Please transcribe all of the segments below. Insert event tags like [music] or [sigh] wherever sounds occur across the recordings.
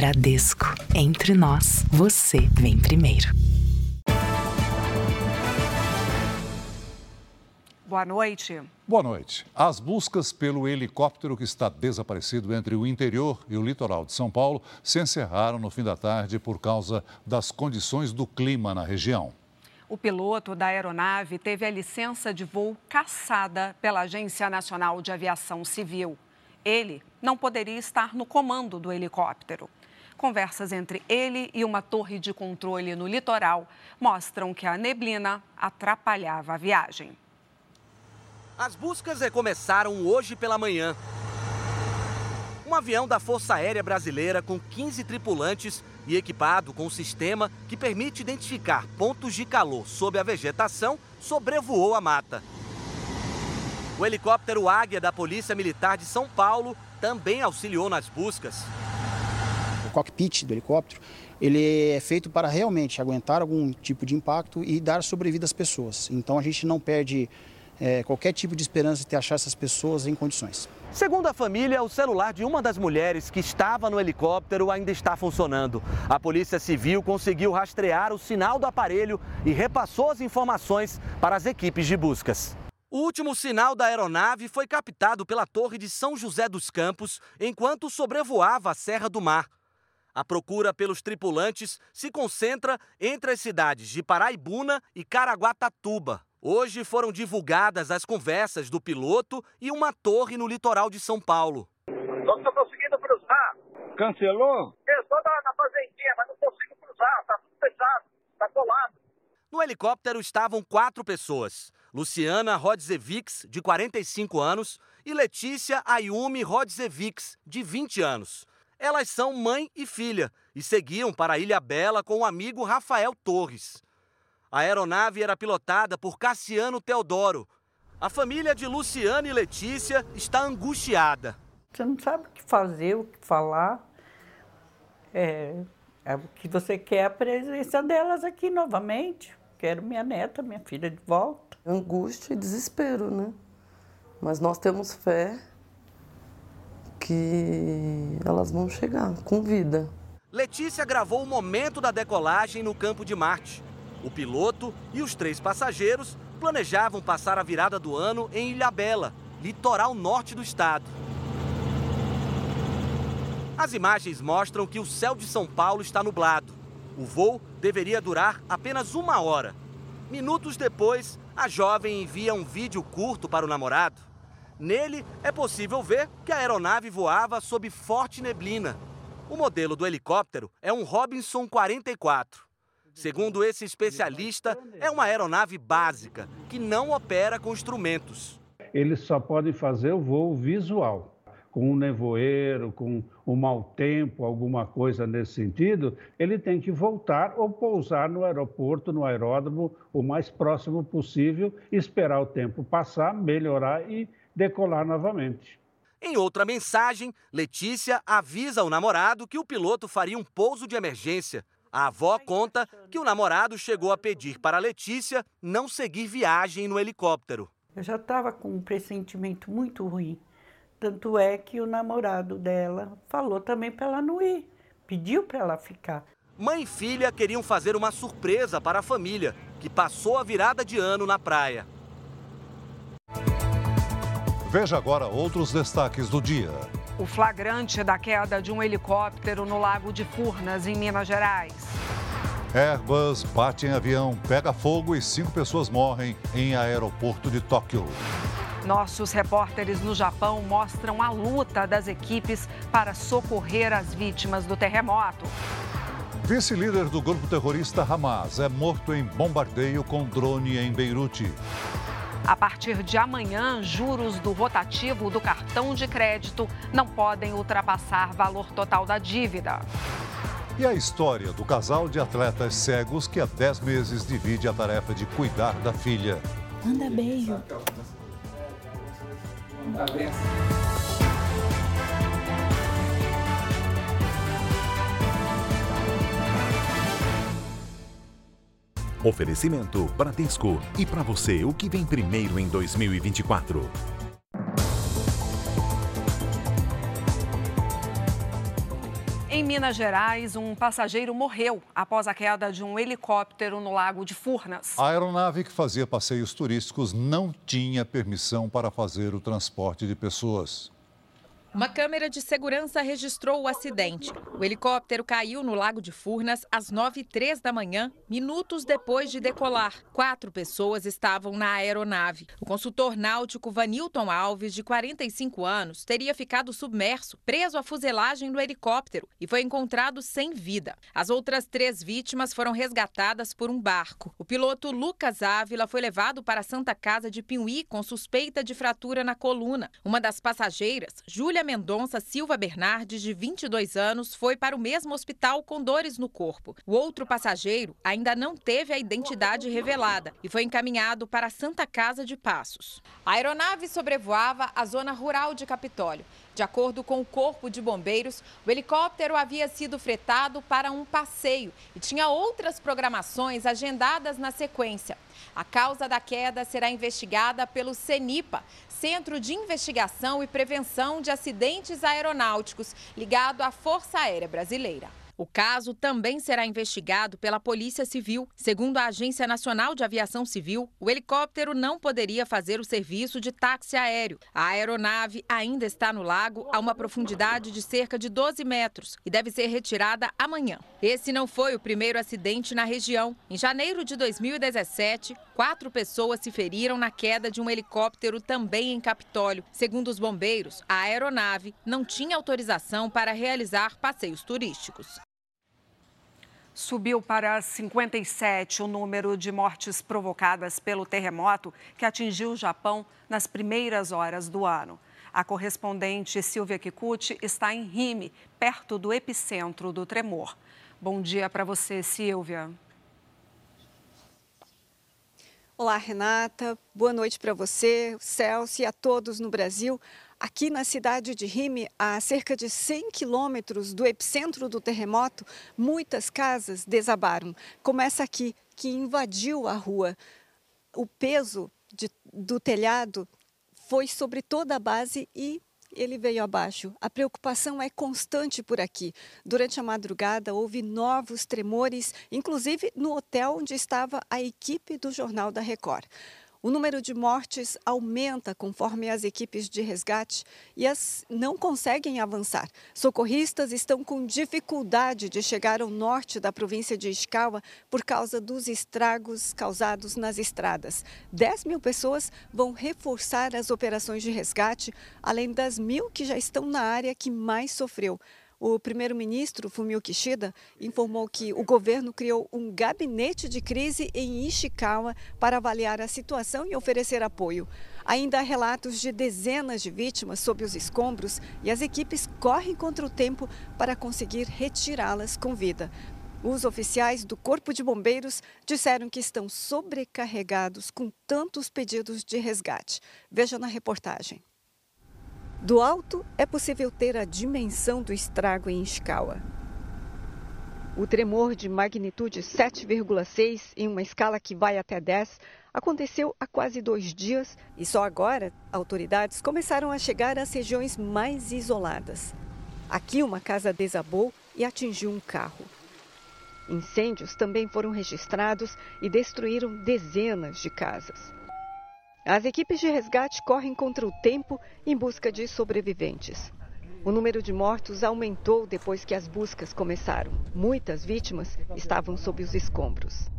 Bradesco. Entre nós, você vem primeiro. Boa noite. Boa noite. As buscas pelo helicóptero que está desaparecido entre o interior e o litoral de São Paulo se encerraram no fim da tarde por causa das condições do clima na região. O piloto da aeronave teve a licença de voo cassada pela Agência Nacional de Aviação Civil. Ele não poderia estar no comando do helicóptero. Conversas entre ele e uma torre de controle no litoral mostram que a neblina atrapalhava a viagem. As buscas recomeçaram hoje pela manhã. Um avião da Força Aérea Brasileira com 15 tripulantes e equipado com um sistema que permite identificar pontos de calor sob a vegetação sobrevoou a mata. O helicóptero Águia da Polícia Militar de São Paulo também auxiliou nas buscas. O cockpit do helicóptero ele é feito para realmente aguentar algum tipo de impacto e dar sobrevida às pessoas. Então a gente não perde é, qualquer tipo de esperança de achar essas pessoas em condições. Segundo a família, o celular de uma das mulheres que estava no helicóptero ainda está funcionando. A Polícia Civil conseguiu rastrear o sinal do aparelho e repassou as informações para as equipes de buscas. O último sinal da aeronave foi captado pela Torre de São José dos Campos enquanto sobrevoava a Serra do Mar. A procura pelos tripulantes se concentra entre as cidades de Paraibuna e Caraguatatuba. Hoje foram divulgadas as conversas do piloto e uma torre no litoral de São Paulo. Não estou conseguindo cruzar. Cancelou? Eu estou na, na fazendinha, mas não consigo cruzar. Está tudo fechado, está colado. No helicóptero estavam quatro pessoas. Luciana Rodzevics, de 45 anos, e Letícia Ayumi Rodzevics, de 20 anos. Elas são mãe e filha e seguiam para a Ilha Bela com o amigo Rafael Torres. A aeronave era pilotada por Cassiano Teodoro. A família de Luciana e Letícia está angustiada. Você não sabe o que fazer, o que falar. É, é o que você quer é a presença delas aqui novamente. Quero minha neta, minha filha de volta. Angústia e desespero, né? Mas nós temos fé que elas vão chegar com vida. Letícia gravou o momento da decolagem no campo de Marte. O piloto e os três passageiros planejavam passar a virada do ano em Ilhabela, litoral norte do estado. As imagens mostram que o céu de São Paulo está nublado. O voo deveria durar apenas uma hora. Minutos depois, a jovem envia um vídeo curto para o namorado. Nele é possível ver que a aeronave voava sob forte neblina. O modelo do helicóptero é um Robinson 44. Segundo esse especialista, é uma aeronave básica que não opera com instrumentos. Eles só podem fazer o voo visual. Com um nevoeiro, com um mau tempo, alguma coisa nesse sentido, ele tem que voltar ou pousar no aeroporto, no aeródromo, o mais próximo possível, esperar o tempo passar, melhorar e decolar novamente. Em outra mensagem, Letícia avisa ao namorado que o piloto faria um pouso de emergência. A avó conta que o namorado chegou a pedir para Letícia não seguir viagem no helicóptero. Eu já estava com um pressentimento muito ruim. Tanto é que o namorado dela falou também para ela não ir, pediu para ela ficar. Mãe e filha queriam fazer uma surpresa para a família, que passou a virada de ano na praia. Veja agora outros destaques do dia. O flagrante da queda de um helicóptero no Lago de Furnas, em Minas Gerais. Airbus bate em avião, pega fogo e cinco pessoas morrem em aeroporto de Tóquio. Nossos repórteres no Japão mostram a luta das equipes para socorrer as vítimas do terremoto. Vice-líder do grupo terrorista Hamas é morto em bombardeio com drone em Beirute. A partir de amanhã, juros do rotativo do cartão de crédito não podem ultrapassar valor total da dívida. E a história do casal de atletas cegos que há 10 meses divide a tarefa de cuidar da filha. Manda beijo. Manda beijo. Oferecimento Bradesco. E para você, o que vem primeiro em 2024? Em Em Minas Gerais, um passageiro morreu após a queda de um helicóptero no Lago de Furnas. A aeronave que fazia passeios turísticos não tinha permissão para fazer o transporte de pessoas. Uma câmera de segurança registrou o acidente. O helicóptero caiu no Lago de Furnas às 9 h da manhã, minutos depois de decolar. Quatro pessoas estavam na aeronave. O consultor náutico Vanilton Alves, de 45 anos, teria ficado submerso, preso à fuselagem do helicóptero e foi encontrado sem vida. As outras três vítimas foram resgatadas por um barco. O piloto Lucas Ávila foi levado para a Santa Casa de Piuí com suspeita de fratura na coluna. Uma das passageiras, Júlia Júlia Mendonça Silva Bernardes, de 22 anos, foi para o mesmo hospital com dores no corpo. O outro passageiro ainda não teve a identidade revelada e foi encaminhado para a Santa Casa de Passos. A aeronave sobrevoava a zona rural de Capitólio. De acordo com o Corpo de Bombeiros, o helicóptero havia sido fretado para um passeio e tinha outras programações agendadas na sequência. A causa da queda será investigada pelo CENIPA, Centro de Investigação e Prevenção de Acidentes Aeronáuticos, ligado à Força Aérea Brasileira. O caso também será investigado pela Polícia Civil. Segundo a Agência Nacional de Aviação Civil, o helicóptero não poderia fazer o serviço de táxi aéreo. A aeronave ainda está no lago a uma profundidade de cerca de 12 metros e deve ser retirada amanhã. Esse não foi o primeiro acidente na região. Em janeiro de 2017, quatro pessoas se feriram na queda de um helicóptero também em Capitólio. Segundo os bombeiros, a aeronave não tinha autorização para realizar passeios turísticos. Subiu para 57 o número de mortes provocadas pelo terremoto que atingiu o Japão nas primeiras horas do ano. A correspondente Silvia Kikuchi está em Rime, perto do epicentro do tremor. Bom dia para você, Silvia. Olá, Renata. Boa noite para você, Celso e a todos no Brasil. Aqui na cidade de Rime, a cerca de 100 quilômetros do epicentro do terremoto, muitas casas desabaram. Começa aqui, que invadiu a rua. O peso de, do telhado foi sobre toda a base e ele veio abaixo. A preocupação é constante por aqui. Durante a madrugada houve novos tremores, inclusive no hotel onde estava a equipe do Jornal da Record. O número de mortes aumenta conforme as equipes de resgate e as não conseguem avançar. Socorristas estão com dificuldade de chegar ao norte da província de Ishikawa por causa dos estragos causados nas estradas. 10 mil pessoas vão reforçar as operações de resgate, além das mil que já estão na área que mais sofreu. O primeiro-ministro Fumio Kishida informou que o governo criou um gabinete de crise em Ishikawa para avaliar a situação e oferecer apoio. Ainda há relatos de dezenas de vítimas sob os escombros e as equipes correm contra o tempo para conseguir retirá-las com vida. Os oficiais do Corpo de Bombeiros disseram que estão sobrecarregados com tantos pedidos de resgate. Veja na reportagem. Do alto, é possível ter a dimensão do estrago em escala. O tremor de magnitude 7,6 em uma escala que vai até 10 aconteceu há quase dois dias e só agora autoridades começaram a chegar às regiões mais isoladas. Aqui, uma casa desabou e atingiu um carro. Incêndios também foram registrados e destruíram dezenas de casas. As equipes de resgate correm contra o tempo em busca de sobreviventes. O número de mortos aumentou depois que as buscas começaram. Muitas vítimas estavam sob os escombros.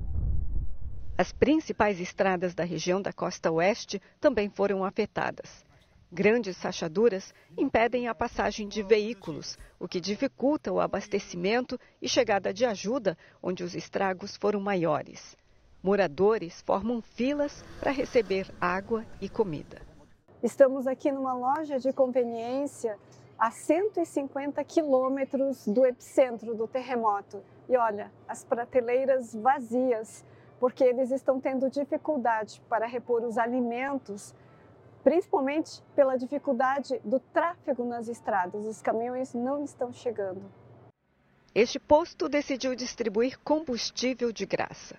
As principais estradas da região da costa oeste também foram afetadas. Grandes rachaduras impedem a passagem de veículos, o que dificulta o abastecimento e chegada de ajuda onde os estragos foram maiores. Moradores formam filas para receber água e comida. Estamos aqui numa loja de conveniência a 150 quilômetros do epicentro do terremoto. E olha, as prateleiras vazias, porque eles estão tendo dificuldade para repor os alimentos, principalmente pela dificuldade do tráfego nas estradas. Os caminhões não estão chegando. Este posto decidiu distribuir combustível de graça.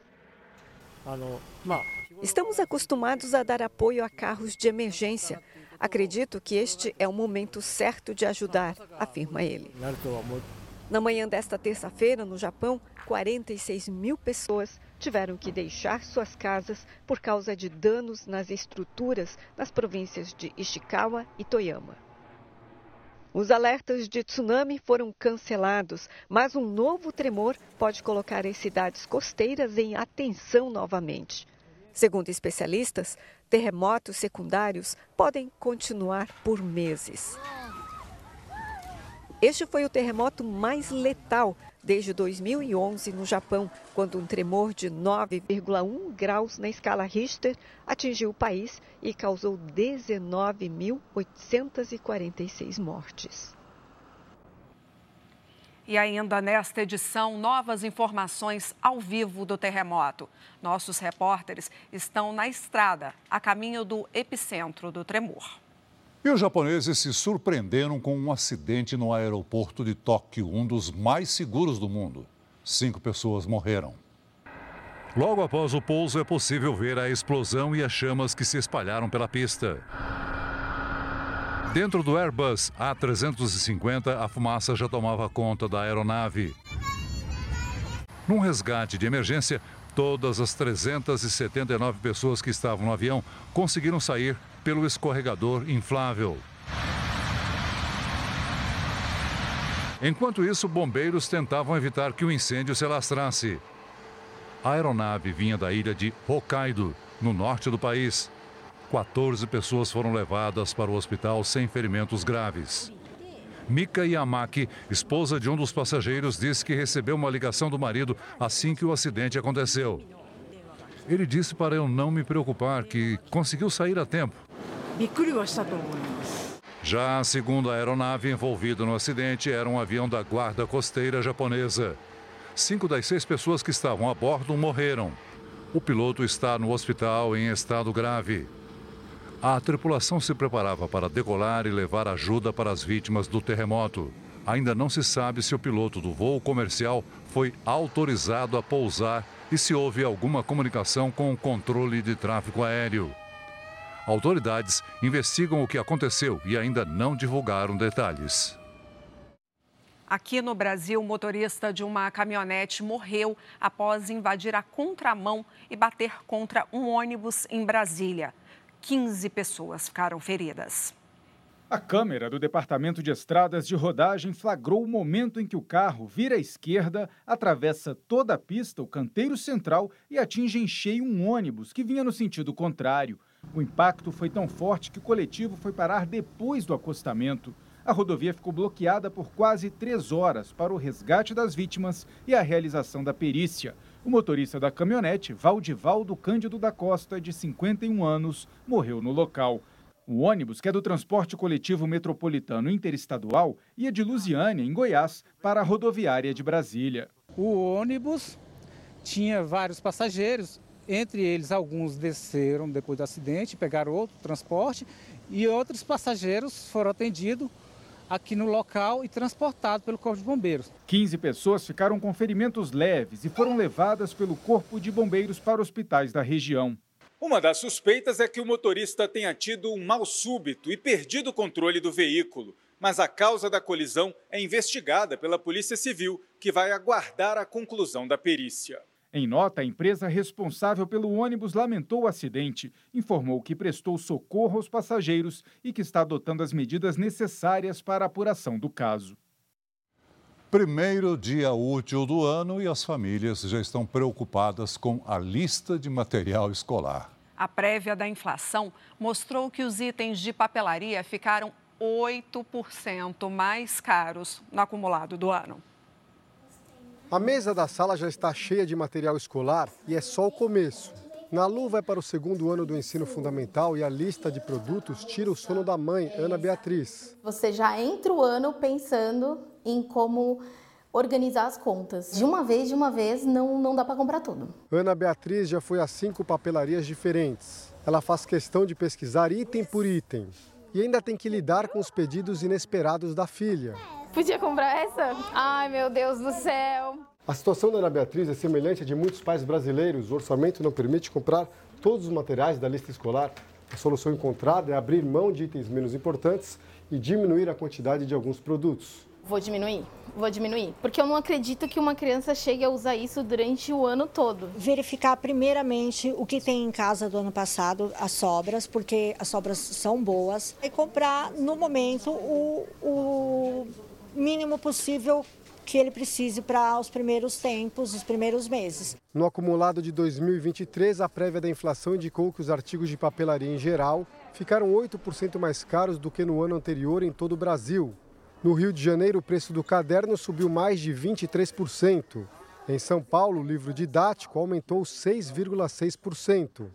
Estamos acostumados a dar apoio a carros de emergência. Acredito que este é o momento certo de ajudar, afirma ele. Na manhã desta terça-feira, no Japão, 46 mil pessoas tiveram que deixar suas casas por causa de danos nas estruturas nas províncias de Ishikawa e Toyama. Os alertas de tsunami foram cancelados, mas um novo tremor pode colocar as cidades costeiras em atenção novamente. Segundo especialistas, terremotos secundários podem continuar por meses. Este foi o terremoto mais letal desde 2011 no Japão, quando um tremor de 9,1 graus na escala Richter atingiu o país e causou 19.846 mortes. E ainda nesta edição, novas informações ao vivo do terremoto. Nossos repórteres estão na estrada, a caminho do epicentro do tremor. E os japoneses se surpreenderam com um acidente no aeroporto de Tóquio, um dos mais seguros do mundo. Cinco pessoas morreram. Logo após o pouso, é possível ver a explosão e as chamas que se espalharam pela pista. Dentro do Airbus A350, a fumaça já tomava conta da aeronave. Num resgate de emergência, todas as 379 pessoas que estavam no avião conseguiram sair pelo escorregador inflável. Enquanto isso, bombeiros tentavam evitar que o incêndio se alastrasse. A aeronave vinha da ilha de Hokkaido, no norte do país. 14 pessoas foram levadas para o hospital sem ferimentos graves. Mika Yamaki, esposa de um dos passageiros, disse que recebeu uma ligação do marido assim que o acidente aconteceu. Ele disse para eu não me preocupar, que conseguiu sair a tempo. Já a segunda aeronave envolvida no acidente era um avião da Guarda Costeira japonesa. Cinco das seis pessoas que estavam a bordo morreram. O piloto está no hospital em estado grave. A tripulação se preparava para decolar e levar ajuda para as vítimas do terremoto. Ainda não se sabe se o piloto do voo comercial foi autorizado a pousar e se houve alguma comunicação com o controle de tráfego aéreo. Autoridades investigam o que aconteceu e ainda não divulgaram detalhes. Aqui no Brasil, o motorista de uma caminhonete morreu após invadir a contramão e bater contra um ônibus em Brasília. 15 pessoas ficaram feridas. A câmera do Departamento de Estradas de Rodagem flagrou o momento em que o carro vira à esquerda, atravessa toda a pista, o canteiro central e atinge em cheio um ônibus que vinha no sentido contrário. O impacto foi tão forte que o coletivo foi parar depois do acostamento. A rodovia ficou bloqueada por quase três horas para o resgate das vítimas e a realização da perícia. O motorista da caminhonete, Valdivaldo Cândido da Costa, de 51 anos, morreu no local. O ônibus, que é do transporte coletivo metropolitano interestadual, ia de Lusiânia, em Goiás, para a rodoviária de Brasília. O ônibus tinha vários passageiros entre eles, alguns desceram depois do acidente, pegaram outro transporte e outros passageiros foram atendidos aqui no local e transportados pelo Corpo de Bombeiros. 15 pessoas ficaram com ferimentos leves e foram levadas pelo Corpo de Bombeiros para hospitais da região. Uma das suspeitas é que o motorista tenha tido um mal súbito e perdido o controle do veículo. Mas a causa da colisão é investigada pela Polícia Civil, que vai aguardar a conclusão da perícia. Em nota, a empresa responsável pelo ônibus lamentou o acidente, informou que prestou socorro aos passageiros e que está adotando as medidas necessárias para a apuração do caso. Primeiro dia útil do ano e as famílias já estão preocupadas com a lista de material escolar. A prévia da inflação mostrou que os itens de papelaria ficaram 8% mais caros no acumulado do ano. A mesa da sala já está cheia de material escolar e é só o começo. Nalu vai para o segundo ano do ensino fundamental e a lista de produtos tira o sono da mãe, Ana Beatriz. Você já entra o ano pensando em como organizar as contas. De uma vez, de uma vez, não, não dá para comprar tudo. Ana Beatriz já foi a cinco papelarias diferentes. Ela faz questão de pesquisar item por item. E ainda tem que lidar com os pedidos inesperados da filha. Podia comprar essa? Ai, meu Deus do céu. A situação da Ana Beatriz é semelhante à de muitos pais brasileiros. O orçamento não permite comprar todos os materiais da lista escolar. A solução encontrada é abrir mão de itens menos importantes e diminuir a quantidade de alguns produtos. Vou diminuir, vou diminuir. Porque eu não acredito que uma criança chegue a usar isso durante o ano todo. Verificar primeiramente o que tem em casa do ano passado, as sobras, porque as sobras são boas. E comprar no momento o, o mínimo possível que ele precise para os primeiros tempos, os primeiros meses. No acumulado de 2023, a prévia da inflação indicou que os artigos de papelaria em geral ficaram 8% mais caros do que no ano anterior em todo o Brasil. No Rio de Janeiro, o preço do caderno subiu mais de 23%. Em São Paulo, o livro didático aumentou 6,6%.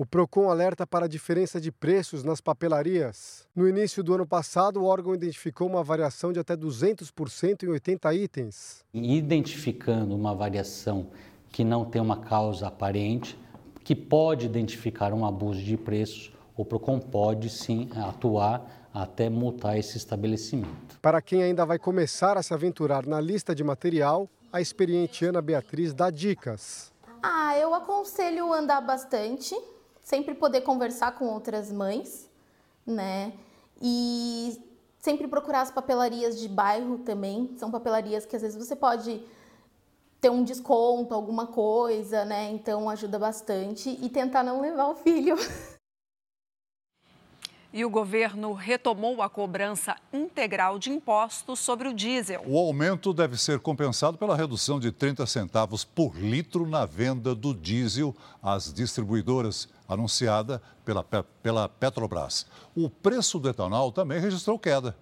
O Procon alerta para a diferença de preços nas papelarias. No início do ano passado, o órgão identificou uma variação de até 200% em 80 itens. Identificando uma variação que não tem uma causa aparente, que pode identificar um abuso de preços, o Procon pode sim atuar até multar esse estabelecimento. Para quem ainda vai começar a se aventurar na lista de material, a experiente Ana Beatriz dá dicas. Ah, eu aconselho andar bastante, sempre poder conversar com outras mães, né? E sempre procurar as papelarias de bairro também. São papelarias que às vezes você pode ter um desconto, alguma coisa, né? Então ajuda bastante e tentar não levar o filho. [laughs] E o governo retomou a cobrança integral de impostos sobre o diesel. O aumento deve ser compensado pela redução de 30 centavos por litro na venda do diesel às distribuidoras, anunciada pela, pela Petrobras. O preço do etanol também registrou queda.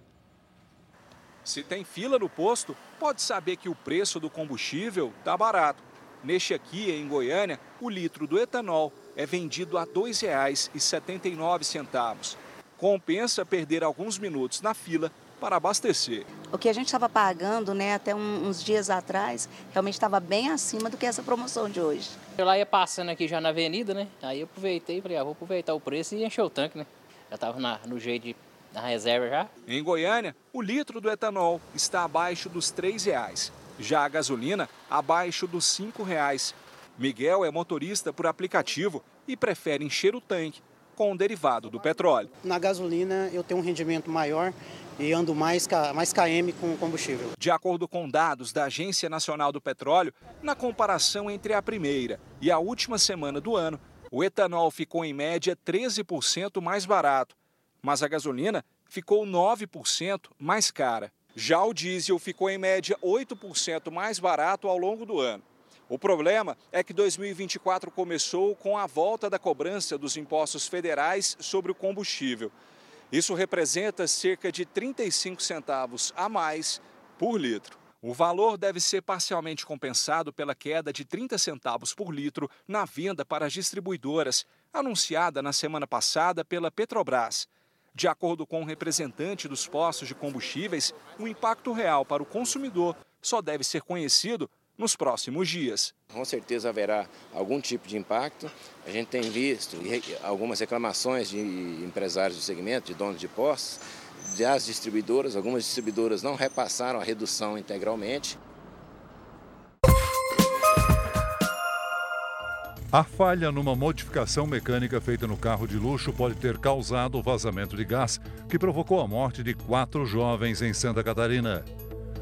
Se tem fila no posto, pode saber que o preço do combustível está barato. Neste aqui, em Goiânia, o litro do etanol é vendido a R$ 2,79 compensa perder alguns minutos na fila para abastecer. O que a gente estava pagando né, até uns dias atrás realmente estava bem acima do que essa promoção de hoje. Eu lá ia passando aqui já na avenida, né? Aí eu aproveitei e falei, ah, vou aproveitar o preço e encher o tanque, né? Já estava no jeito de, na reserva já. Em Goiânia, o litro do etanol está abaixo dos R$ reais. Já a gasolina, abaixo dos R$ reais. Miguel é motorista por aplicativo e prefere encher o tanque com o derivado do petróleo. Na gasolina eu tenho um rendimento maior e ando mais, mais KM com combustível. De acordo com dados da Agência Nacional do Petróleo, na comparação entre a primeira e a última semana do ano, o etanol ficou em média 13% mais barato, mas a gasolina ficou 9% mais cara. Já o diesel ficou em média 8% mais barato ao longo do ano. O problema é que 2024 começou com a volta da cobrança dos impostos federais sobre o combustível. Isso representa cerca de 35 centavos a mais por litro. O valor deve ser parcialmente compensado pela queda de 30 centavos por litro na venda para as distribuidoras, anunciada na semana passada pela Petrobras. De acordo com o um representante dos postos de combustíveis, o impacto real para o consumidor só deve ser conhecido nos próximos dias. Com certeza haverá algum tipo de impacto. A gente tem visto algumas reclamações de empresários do segmento, de donos de postos, das distribuidoras. Algumas distribuidoras não repassaram a redução integralmente. A falha numa modificação mecânica feita no carro de luxo pode ter causado o vazamento de gás que provocou a morte de quatro jovens em Santa Catarina.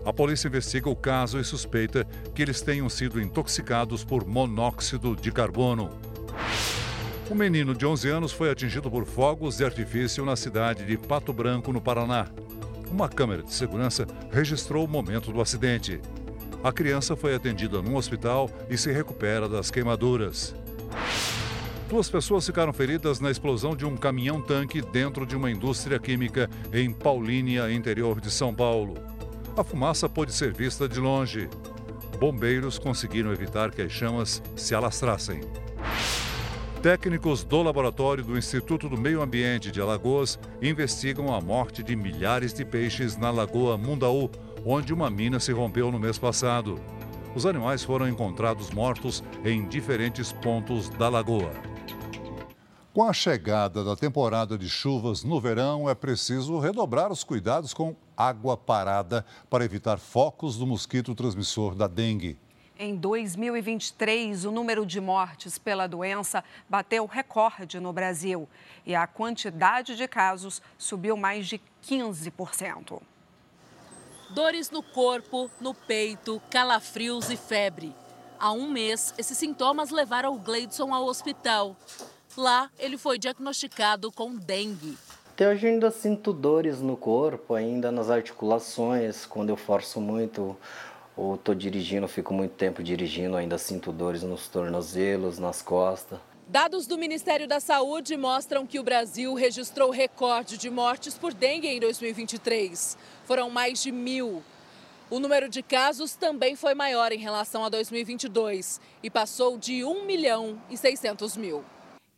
A polícia investiga o caso e suspeita que eles tenham sido intoxicados por monóxido de carbono. Um menino de 11 anos foi atingido por fogos de artifício na cidade de Pato Branco, no Paraná. Uma câmera de segurança registrou o momento do acidente. A criança foi atendida num hospital e se recupera das queimaduras. Duas pessoas ficaram feridas na explosão de um caminhão-tanque dentro de uma indústria química em Paulínia, interior de São Paulo. A fumaça pôde ser vista de longe. Bombeiros conseguiram evitar que as chamas se alastrassem. Técnicos do laboratório do Instituto do Meio Ambiente de Alagoas investigam a morte de milhares de peixes na Lagoa Mundaú, onde uma mina se rompeu no mês passado. Os animais foram encontrados mortos em diferentes pontos da lagoa. Com a chegada da temporada de chuvas no verão, é preciso redobrar os cuidados com água parada para evitar focos do mosquito transmissor da dengue. Em 2023, o número de mortes pela doença bateu recorde no Brasil e a quantidade de casos subiu mais de 15%. Dores no corpo, no peito, calafrios e febre. Há um mês, esses sintomas levaram o Gleidson ao hospital. Lá, ele foi diagnosticado com dengue. Até hoje ainda sinto dores no corpo, ainda nas articulações, quando eu forço muito ou estou dirigindo, fico muito tempo dirigindo, ainda sinto dores nos tornozelos, nas costas. Dados do Ministério da Saúde mostram que o Brasil registrou recorde de mortes por dengue em 2023. Foram mais de mil. O número de casos também foi maior em relação a 2022 e passou de 1 milhão e 600 mil.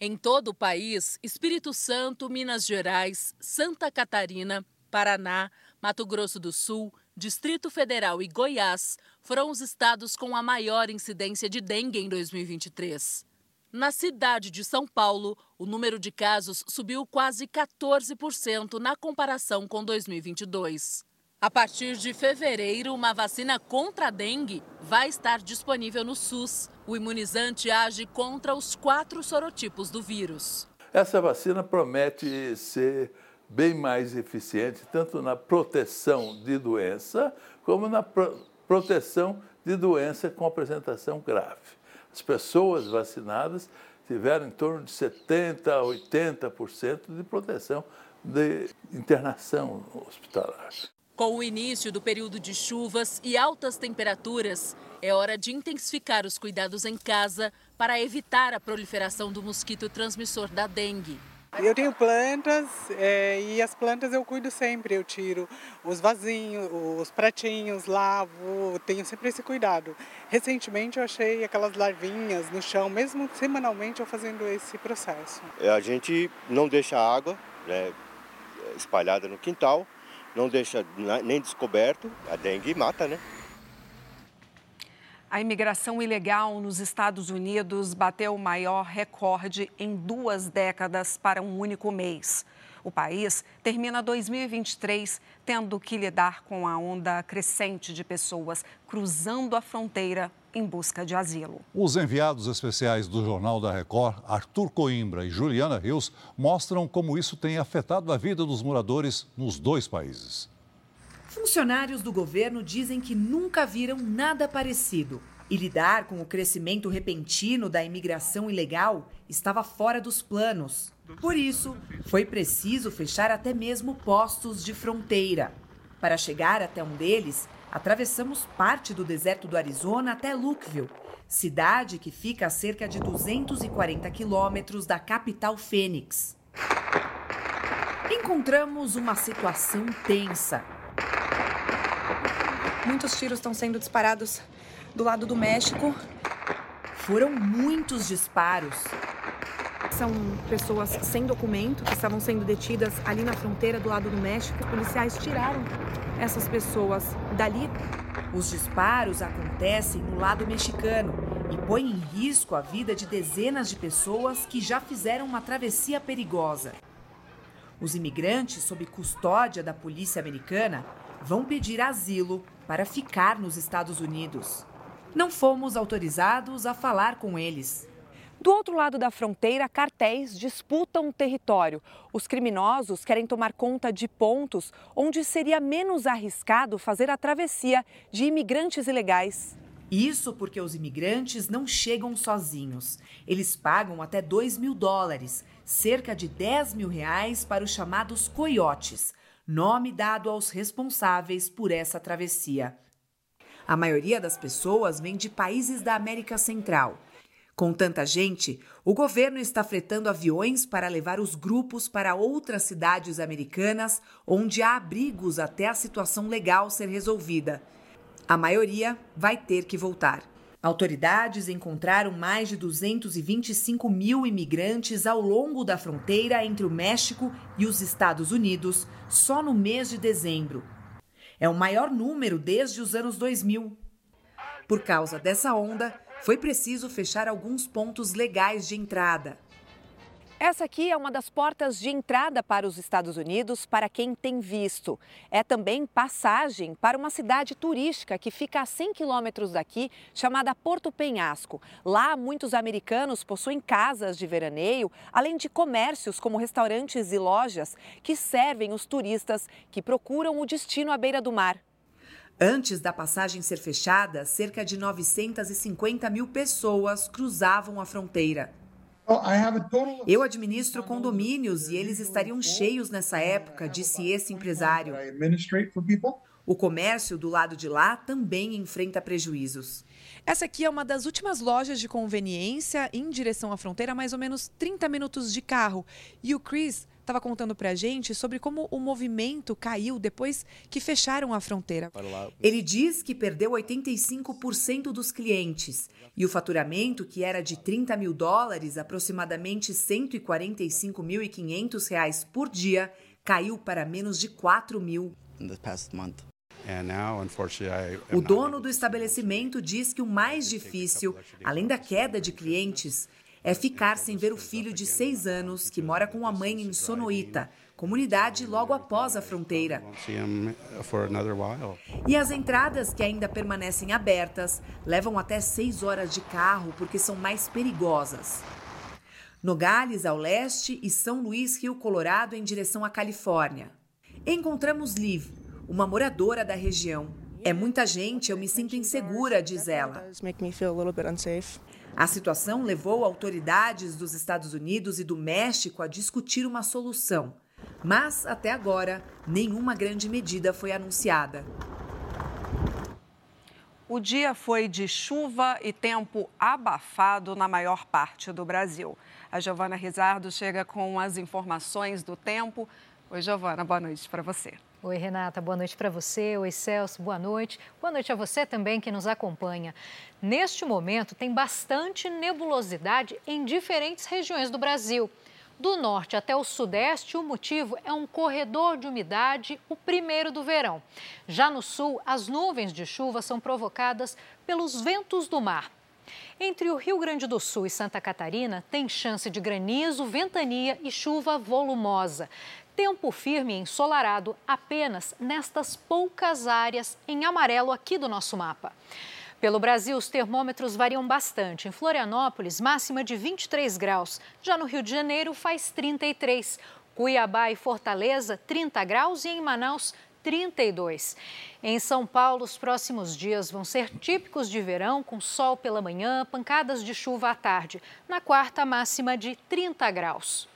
Em todo o país, Espírito Santo, Minas Gerais, Santa Catarina, Paraná, Mato Grosso do Sul, Distrito Federal e Goiás foram os estados com a maior incidência de dengue em 2023. Na cidade de São Paulo, o número de casos subiu quase 14% na comparação com 2022. A partir de fevereiro, uma vacina contra a dengue vai estar disponível no SUS. O imunizante age contra os quatro sorotipos do vírus. Essa vacina promete ser bem mais eficiente, tanto na proteção de doença, como na pro proteção de doença com apresentação grave. As pessoas vacinadas tiveram em torno de 70% a 80% de proteção de internação hospitalar. Com o início do período de chuvas e altas temperaturas, é hora de intensificar os cuidados em casa para evitar a proliferação do mosquito transmissor da dengue. Eu tenho plantas é, e as plantas eu cuido sempre. Eu tiro os vasinhos, os pratinhos, lavo, tenho sempre esse cuidado. Recentemente eu achei aquelas larvinhas no chão, mesmo semanalmente eu fazendo esse processo. É, a gente não deixa água né, espalhada no quintal, não deixa nem descoberto, a dengue mata, né? A imigração ilegal nos Estados Unidos bateu o maior recorde em duas décadas para um único mês. O país termina 2023 tendo que lidar com a onda crescente de pessoas cruzando a fronteira em busca de asilo. Os enviados especiais do Jornal da Record, Arthur Coimbra e Juliana Rios, mostram como isso tem afetado a vida dos moradores nos dois países. Funcionários do governo dizem que nunca viram nada parecido. E lidar com o crescimento repentino da imigração ilegal estava fora dos planos. Por isso, foi preciso fechar até mesmo postos de fronteira. Para chegar até um deles, atravessamos parte do deserto do Arizona até Lukeville, cidade que fica a cerca de 240 quilômetros da capital Fênix. Encontramos uma situação tensa. Muitos tiros estão sendo disparados do lado do México. Foram muitos disparos. São pessoas sem documento que estavam sendo detidas ali na fronteira do lado do México. Policiais tiraram essas pessoas dali. Os disparos acontecem no lado mexicano e põem em risco a vida de dezenas de pessoas que já fizeram uma travessia perigosa. Os imigrantes, sob custódia da polícia americana, vão pedir asilo para ficar nos Estados Unidos. Não fomos autorizados a falar com eles. Do outro lado da fronteira, cartéis disputam o território. Os criminosos querem tomar conta de pontos onde seria menos arriscado fazer a travessia de imigrantes ilegais. Isso porque os imigrantes não chegam sozinhos. Eles pagam até 2 mil dólares, cerca de 10 mil reais para os chamados coiotes, nome dado aos responsáveis por essa travessia. A maioria das pessoas vem de países da América Central. Com tanta gente, o governo está fretando aviões para levar os grupos para outras cidades americanas onde há abrigos até a situação legal ser resolvida. A maioria vai ter que voltar. Autoridades encontraram mais de 225 mil imigrantes ao longo da fronteira entre o México e os Estados Unidos só no mês de dezembro. É o maior número desde os anos 2000. Por causa dessa onda, foi preciso fechar alguns pontos legais de entrada. Essa aqui é uma das portas de entrada para os Estados Unidos para quem tem visto. É também passagem para uma cidade turística que fica a 100 quilômetros daqui, chamada Porto Penhasco. Lá, muitos americanos possuem casas de veraneio, além de comércios como restaurantes e lojas que servem os turistas que procuram o destino à beira do mar. Antes da passagem ser fechada, cerca de 950 mil pessoas cruzavam a fronteira. Eu administro condomínios e eles estariam cheios nessa época, disse esse empresário. O comércio do lado de lá também enfrenta prejuízos. Essa aqui é uma das últimas lojas de conveniência em direção à fronteira, mais ou menos 30 minutos de carro. E o Chris estava contando para a gente sobre como o movimento caiu depois que fecharam a fronteira. Ele diz que perdeu 85% dos clientes e o faturamento, que era de 30 mil dólares, aproximadamente 145.500 reais por dia, caiu para menos de 4 mil. O dono do estabelecimento diz que o mais difícil, além da queda de clientes, é ficar sem ver o filho de seis anos que mora com a mãe em Sonoita, comunidade logo após a fronteira. E as entradas que ainda permanecem abertas levam até seis horas de carro porque são mais perigosas. Nogales, ao leste, e São Luís, Rio Colorado, em direção à Califórnia. Encontramos Liv, uma moradora da região. É muita gente, eu me sinto insegura, diz ela. A situação levou autoridades dos Estados Unidos e do México a discutir uma solução. Mas, até agora, nenhuma grande medida foi anunciada. O dia foi de chuva e tempo abafado na maior parte do Brasil. A Giovana Rizardo chega com as informações do tempo. Oi, Giovana, boa noite para você. Oi, Renata, boa noite para você. Oi, Celso, boa noite. Boa noite a você também que nos acompanha. Neste momento, tem bastante nebulosidade em diferentes regiões do Brasil. Do norte até o sudeste, o motivo é um corredor de umidade, o primeiro do verão. Já no sul, as nuvens de chuva são provocadas pelos ventos do mar. Entre o Rio Grande do Sul e Santa Catarina, tem chance de granizo, ventania e chuva volumosa tempo firme e ensolarado apenas nestas poucas áreas em amarelo aqui do nosso mapa. Pelo Brasil, os termômetros variam bastante. Em Florianópolis, máxima de 23 graus. Já no Rio de Janeiro, faz 33. Cuiabá e Fortaleza, 30 graus. E em Manaus, 32. Em São Paulo, os próximos dias vão ser típicos de verão, com sol pela manhã, pancadas de chuva à tarde. Na quarta, máxima de 30 graus.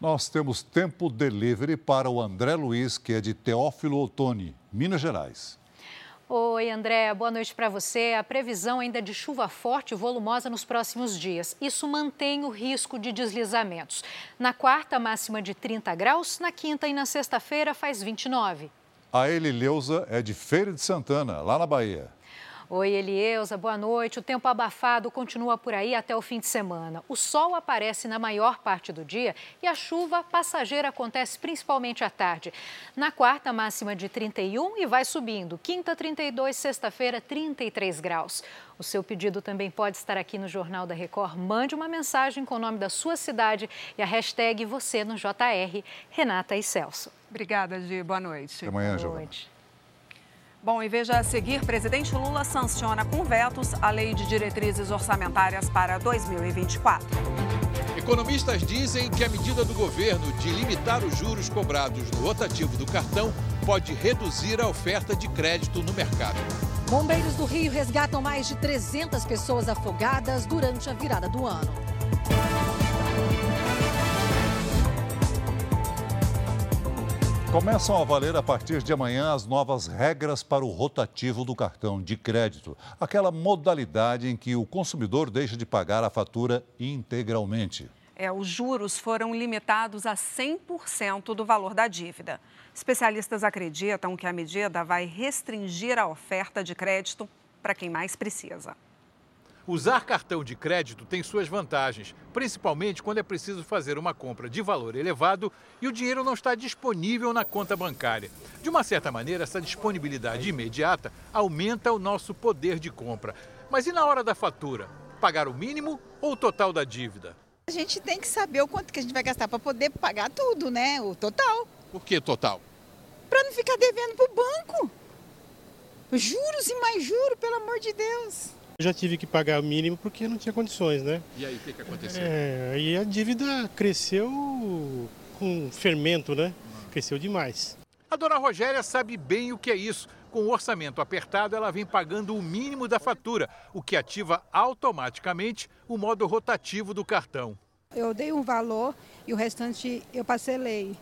Nós temos tempo delivery para o André Luiz, que é de Teófilo Otoni, Minas Gerais. Oi, André, boa noite para você. A previsão ainda é de chuva forte e volumosa nos próximos dias. Isso mantém o risco de deslizamentos. Na quarta, máxima de 30 graus, na quinta e na sexta-feira faz 29. A Elileuza é de Feira de Santana, lá na Bahia. Oi, Elieusa, boa noite. O tempo abafado continua por aí até o fim de semana. O sol aparece na maior parte do dia e a chuva passageira acontece principalmente à tarde. Na quarta, máxima de 31 e vai subindo. Quinta, 32, sexta-feira, 33 graus. O seu pedido também pode estar aqui no Jornal da Record. Mande uma mensagem com o nome da sua cidade e a hashtag você no JR, Renata e Celso. Obrigada, Gi. Boa noite. Até amanhã, Boa noite. Bom, e veja a seguir, presidente Lula sanciona com vetos a lei de diretrizes orçamentárias para 2024. Economistas dizem que a medida do governo de limitar os juros cobrados no rotativo do cartão pode reduzir a oferta de crédito no mercado. Bombeiros do Rio resgatam mais de 300 pessoas afogadas durante a virada do ano. Começam a valer a partir de amanhã as novas regras para o rotativo do cartão de crédito, aquela modalidade em que o consumidor deixa de pagar a fatura integralmente. É, os juros foram limitados a 100% do valor da dívida. Especialistas acreditam que a medida vai restringir a oferta de crédito para quem mais precisa. Usar cartão de crédito tem suas vantagens, principalmente quando é preciso fazer uma compra de valor elevado e o dinheiro não está disponível na conta bancária. De uma certa maneira, essa disponibilidade imediata aumenta o nosso poder de compra. Mas e na hora da fatura? Pagar o mínimo ou o total da dívida? A gente tem que saber o quanto que a gente vai gastar para poder pagar tudo, né? O total. Por que total? Para não ficar devendo para o banco. Juros e mais juros, pelo amor de Deus. Eu já tive que pagar o mínimo porque não tinha condições, né? E aí, o que, que aconteceu? É, aí a dívida cresceu com fermento, né? Cresceu demais. A dona Rogéria sabe bem o que é isso. Com o orçamento apertado, ela vem pagando o mínimo da fatura, o que ativa automaticamente o modo rotativo do cartão. Eu dei um valor e o restante eu parcelei.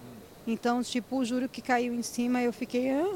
Então, tipo, o juro que caiu em cima, eu fiquei. Ah.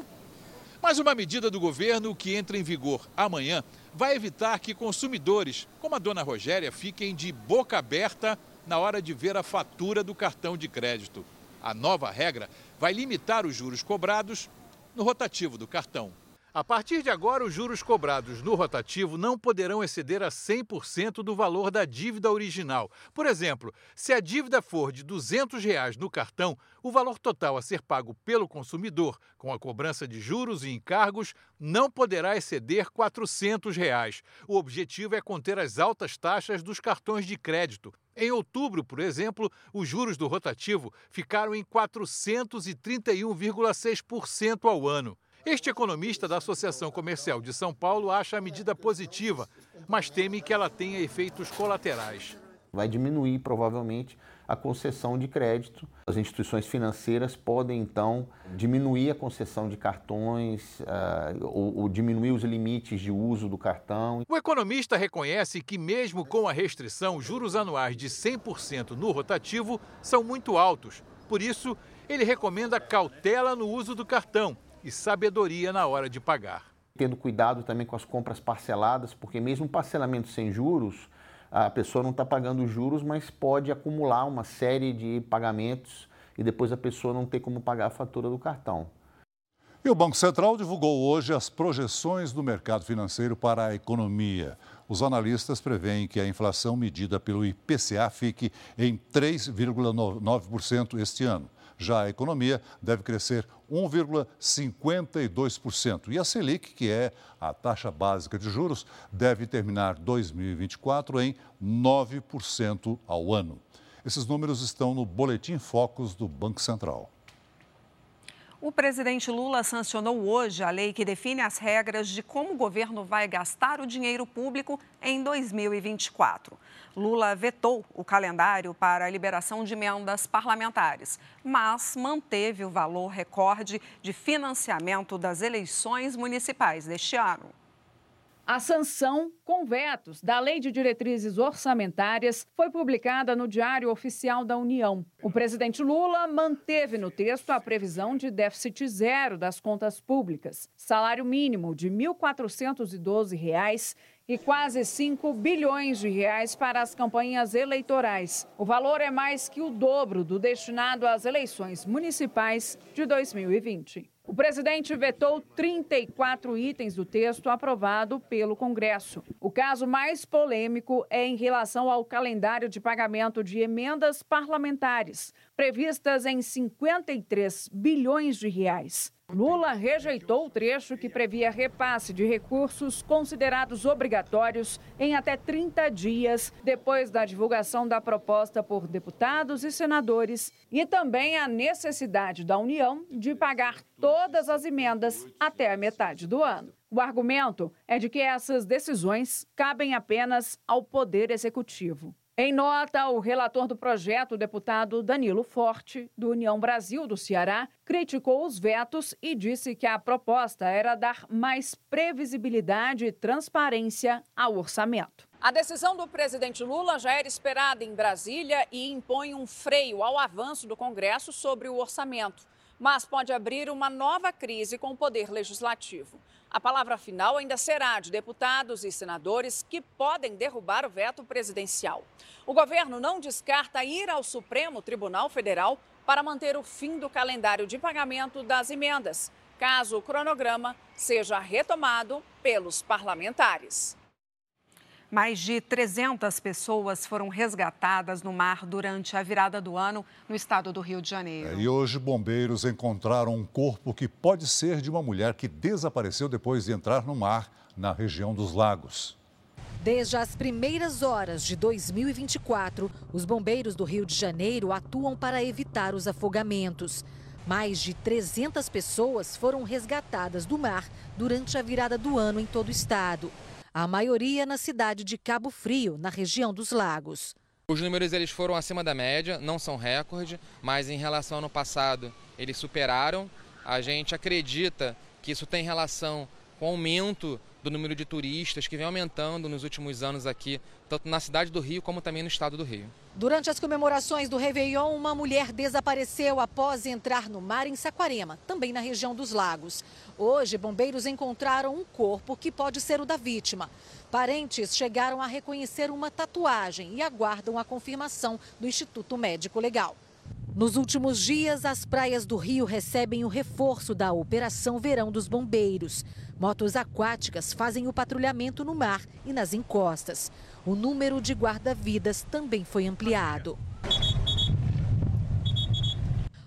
Mas uma medida do governo que entra em vigor amanhã vai evitar que consumidores, como a dona Rogéria, fiquem de boca aberta na hora de ver a fatura do cartão de crédito. A nova regra vai limitar os juros cobrados no rotativo do cartão. A partir de agora, os juros cobrados no rotativo não poderão exceder a 100% do valor da dívida original. Por exemplo, se a dívida for de 200 reais no cartão, o valor total a ser pago pelo consumidor, com a cobrança de juros e encargos, não poderá exceder 400 reais. O objetivo é conter as altas taxas dos cartões de crédito. Em outubro, por exemplo, os juros do rotativo ficaram em 431,6% ao ano. Este economista da Associação Comercial de São Paulo acha a medida positiva, mas teme que ela tenha efeitos colaterais. Vai diminuir provavelmente a concessão de crédito. As instituições financeiras podem então diminuir a concessão de cartões uh, ou, ou diminuir os limites de uso do cartão. O economista reconhece que, mesmo com a restrição, juros anuais de 100% no rotativo são muito altos. Por isso, ele recomenda cautela no uso do cartão e sabedoria na hora de pagar. Tendo cuidado também com as compras parceladas, porque mesmo parcelamento sem juros, a pessoa não está pagando juros, mas pode acumular uma série de pagamentos e depois a pessoa não ter como pagar a fatura do cartão. E o Banco Central divulgou hoje as projeções do mercado financeiro para a economia. Os analistas preveem que a inflação medida pelo IPCA fique em 3,9% este ano. Já a economia deve crescer 1,52%. E a Selic, que é a taxa básica de juros, deve terminar 2024 em 9% ao ano. Esses números estão no Boletim Focus do Banco Central. O presidente Lula sancionou hoje a lei que define as regras de como o governo vai gastar o dinheiro público em 2024. Lula vetou o calendário para a liberação de emendas parlamentares, mas manteve o valor recorde de financiamento das eleições municipais deste ano. A sanção com vetos da Lei de Diretrizes Orçamentárias foi publicada no Diário Oficial da União. O presidente Lula manteve no texto a previsão de déficit zero das contas públicas, salário mínimo de R$ 1.412 e quase 5 bilhões de reais para as campanhas eleitorais. O valor é mais que o dobro do destinado às eleições municipais de 2020. O presidente vetou 34 itens do texto aprovado pelo Congresso. O caso mais polêmico é em relação ao calendário de pagamento de emendas parlamentares, previstas em 53 bilhões de reais. Lula rejeitou o trecho que previa repasse de recursos considerados obrigatórios em até 30 dias depois da divulgação da proposta por deputados e senadores e também a necessidade da União de pagar todas as emendas até a metade do ano. O argumento é de que essas decisões cabem apenas ao Poder Executivo. Em nota, o relator do projeto, deputado Danilo Forte, do União Brasil do Ceará, criticou os vetos e disse que a proposta era dar mais previsibilidade e transparência ao orçamento. A decisão do presidente Lula já era esperada em Brasília e impõe um freio ao avanço do Congresso sobre o orçamento, mas pode abrir uma nova crise com o poder legislativo. A palavra final ainda será de deputados e senadores que podem derrubar o veto presidencial. O governo não descarta ir ao Supremo Tribunal Federal para manter o fim do calendário de pagamento das emendas, caso o cronograma seja retomado pelos parlamentares. Mais de 300 pessoas foram resgatadas no mar durante a virada do ano no estado do Rio de Janeiro. É, e hoje, bombeiros encontraram um corpo que pode ser de uma mulher que desapareceu depois de entrar no mar na região dos lagos. Desde as primeiras horas de 2024, os bombeiros do Rio de Janeiro atuam para evitar os afogamentos. Mais de 300 pessoas foram resgatadas do mar durante a virada do ano em todo o estado a maioria na cidade de Cabo Frio, na região dos lagos. Os números eles foram acima da média, não são recorde, mas em relação ao ano passado eles superaram A gente acredita que isso tem relação com o aumento do número de turistas que vem aumentando nos últimos anos aqui, tanto na cidade do Rio como também no estado do Rio. Durante as comemorações do Réveillon, uma mulher desapareceu após entrar no mar em Saquarema, também na região dos Lagos. Hoje, bombeiros encontraram um corpo que pode ser o da vítima. Parentes chegaram a reconhecer uma tatuagem e aguardam a confirmação do Instituto Médico Legal. Nos últimos dias, as praias do Rio recebem o reforço da Operação Verão dos Bombeiros. Motos aquáticas fazem o patrulhamento no mar e nas encostas. O número de guarda-vidas também foi ampliado.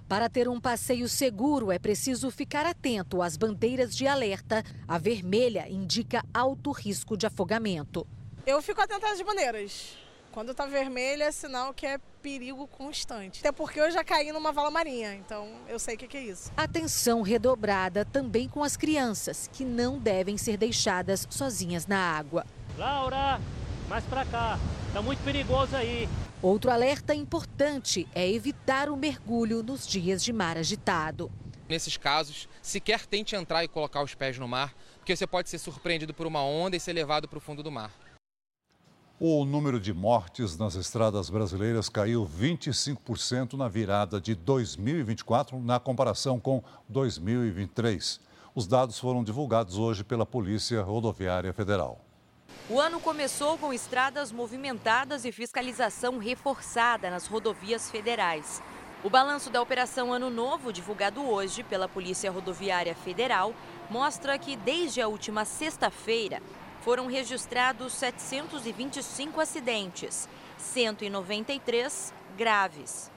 Para ter um passeio seguro, é preciso ficar atento às bandeiras de alerta. A vermelha indica alto risco de afogamento. Eu fico atenta às bandeiras. Quando está vermelha, é sinal que é perigo constante. Até porque eu já caí numa vala marinha, então eu sei o que, que é isso. Atenção redobrada também com as crianças, que não devem ser deixadas sozinhas na água. Laura, mais para cá. Tá muito perigoso aí. Outro alerta importante é evitar o mergulho nos dias de mar agitado. Nesses casos, sequer tente entrar e colocar os pés no mar, porque você pode ser surpreendido por uma onda e ser levado para o fundo do mar. O número de mortes nas estradas brasileiras caiu 25% na virada de 2024 na comparação com 2023. Os dados foram divulgados hoje pela Polícia Rodoviária Federal. O ano começou com estradas movimentadas e fiscalização reforçada nas rodovias federais. O balanço da Operação Ano Novo, divulgado hoje pela Polícia Rodoviária Federal, mostra que desde a última sexta-feira foram registrados 725 acidentes, 193 graves.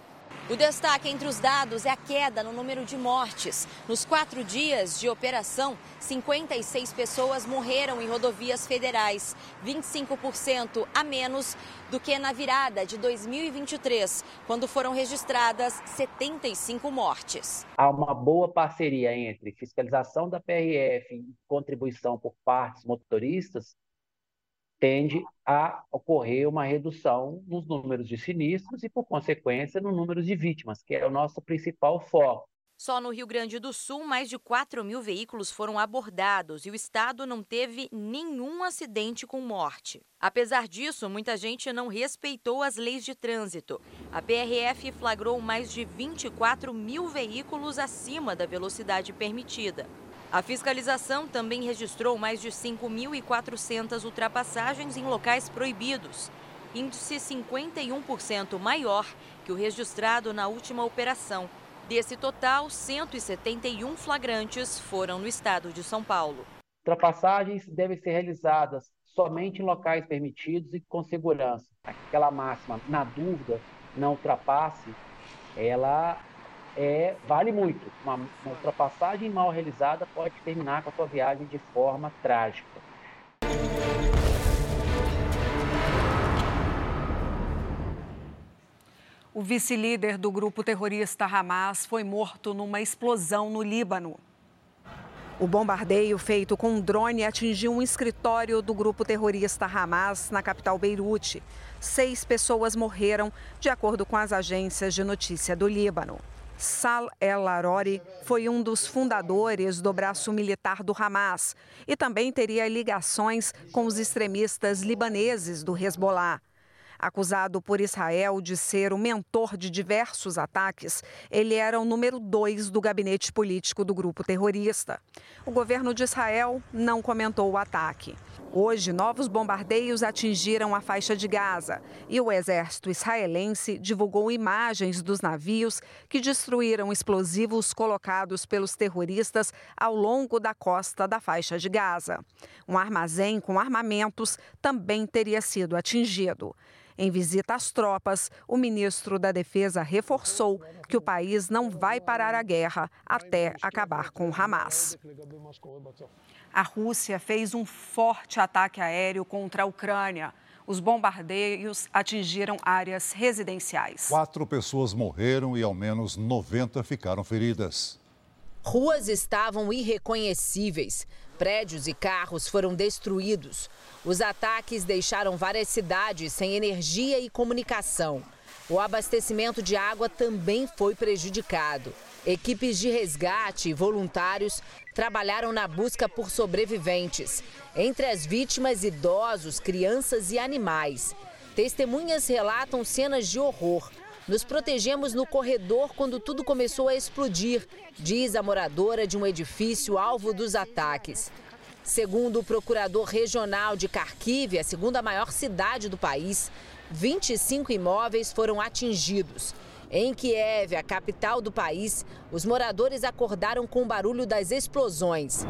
O destaque entre os dados é a queda no número de mortes. Nos quatro dias de operação, 56 pessoas morreram em rodovias federais, 25% a menos do que na virada de 2023, quando foram registradas 75 mortes. Há uma boa parceria entre fiscalização da PRF e contribuição por partes motoristas tende a ocorrer uma redução nos números de sinistros e, por consequência, no número de vítimas, que é o nosso principal foco. Só no Rio Grande do Sul, mais de 4 mil veículos foram abordados e o estado não teve nenhum acidente com morte. Apesar disso, muita gente não respeitou as leis de trânsito. A PRF flagrou mais de 24 mil veículos acima da velocidade permitida. A fiscalização também registrou mais de 5.400 ultrapassagens em locais proibidos, índice 51% maior que o registrado na última operação. Desse total, 171 flagrantes foram no estado de São Paulo. Ultrapassagens devem ser realizadas somente em locais permitidos e com segurança. Aquela máxima, na dúvida, não ultrapasse, ela é, vale muito. Uma, uma ultrapassagem mal realizada pode terminar com a sua viagem de forma trágica. O vice-líder do grupo terrorista Hamas foi morto numa explosão no Líbano. O bombardeio feito com um drone atingiu um escritório do grupo terrorista Hamas na capital Beirute. Seis pessoas morreram, de acordo com as agências de notícia do Líbano. Sal El-Arori foi um dos fundadores do braço militar do Hamas e também teria ligações com os extremistas libaneses do Hezbollah. Acusado por Israel de ser o mentor de diversos ataques, ele era o número dois do gabinete político do grupo terrorista. O governo de Israel não comentou o ataque. Hoje, novos bombardeios atingiram a faixa de Gaza e o exército israelense divulgou imagens dos navios que destruíram explosivos colocados pelos terroristas ao longo da costa da faixa de Gaza. Um armazém com armamentos também teria sido atingido. Em visita às tropas, o ministro da Defesa reforçou que o país não vai parar a guerra até acabar com o Hamas. A Rússia fez um forte ataque aéreo contra a Ucrânia. Os bombardeios atingiram áreas residenciais. Quatro pessoas morreram e ao menos 90 ficaram feridas. Ruas estavam irreconhecíveis. Prédios e carros foram destruídos. Os ataques deixaram várias cidades sem energia e comunicação. O abastecimento de água também foi prejudicado. Equipes de resgate e voluntários trabalharam na busca por sobreviventes. Entre as vítimas, idosos, crianças e animais. Testemunhas relatam cenas de horror. Nos protegemos no corredor quando tudo começou a explodir, diz a moradora de um edifício alvo dos ataques. Segundo o procurador regional de Kharkiv, a segunda maior cidade do país, 25 imóveis foram atingidos. Em Kiev, a capital do país, os moradores acordaram com o barulho das explosões.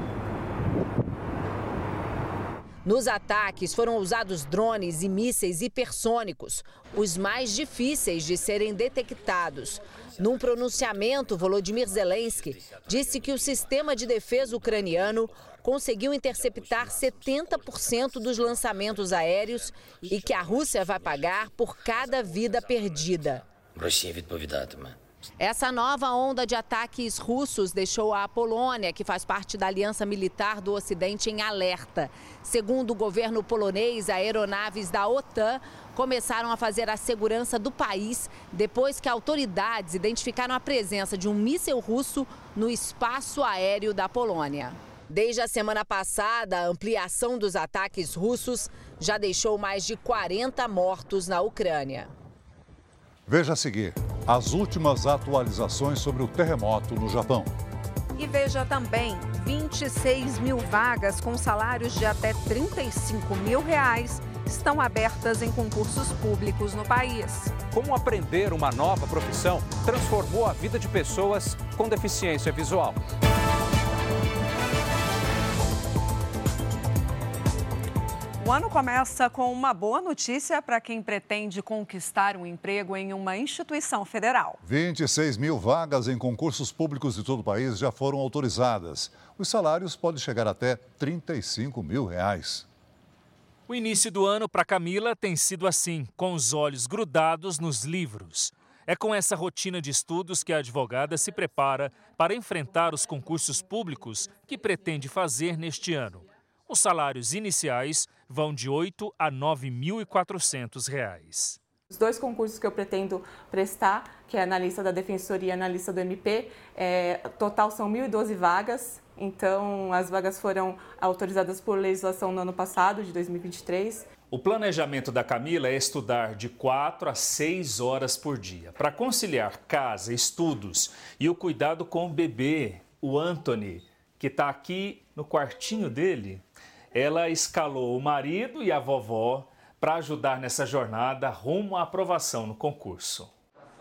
Nos ataques foram usados drones e mísseis hipersônicos, os mais difíceis de serem detectados. Num pronunciamento, Volodymyr Zelensky disse que o sistema de defesa ucraniano conseguiu interceptar 70% dos lançamentos aéreos e que a Rússia vai pagar por cada vida perdida. Essa nova onda de ataques russos deixou a Polônia, que faz parte da aliança militar do Ocidente, em alerta. Segundo o governo polonês, aeronaves da OTAN começaram a fazer a segurança do país depois que autoridades identificaram a presença de um míssil russo no espaço aéreo da Polônia. Desde a semana passada, a ampliação dos ataques russos já deixou mais de 40 mortos na Ucrânia. Veja a seguir as últimas atualizações sobre o terremoto no Japão. E veja também 26 mil vagas com salários de até 35 mil reais estão abertas em concursos públicos no país. Como aprender uma nova profissão transformou a vida de pessoas com deficiência visual. O ano começa com uma boa notícia para quem pretende conquistar um emprego em uma instituição federal. 26 mil vagas em concursos públicos de todo o país já foram autorizadas. Os salários podem chegar até 35 mil reais. O início do ano para Camila tem sido assim, com os olhos grudados nos livros. É com essa rotina de estudos que a advogada se prepara para enfrentar os concursos públicos que pretende fazer neste ano. Os salários iniciais vão de R$ 8 a R$ 9.400. Os dois concursos que eu pretendo prestar, que é analista da Defensoria e analista do MP, é, total são 1.012 vagas. Então, as vagas foram autorizadas por legislação no ano passado, de 2023. O planejamento da Camila é estudar de 4 a 6 horas por dia, para conciliar casa, estudos e o cuidado com o bebê, o Anthony, que está aqui no quartinho dele ela escalou o marido e a vovó para ajudar nessa jornada rumo à aprovação no concurso.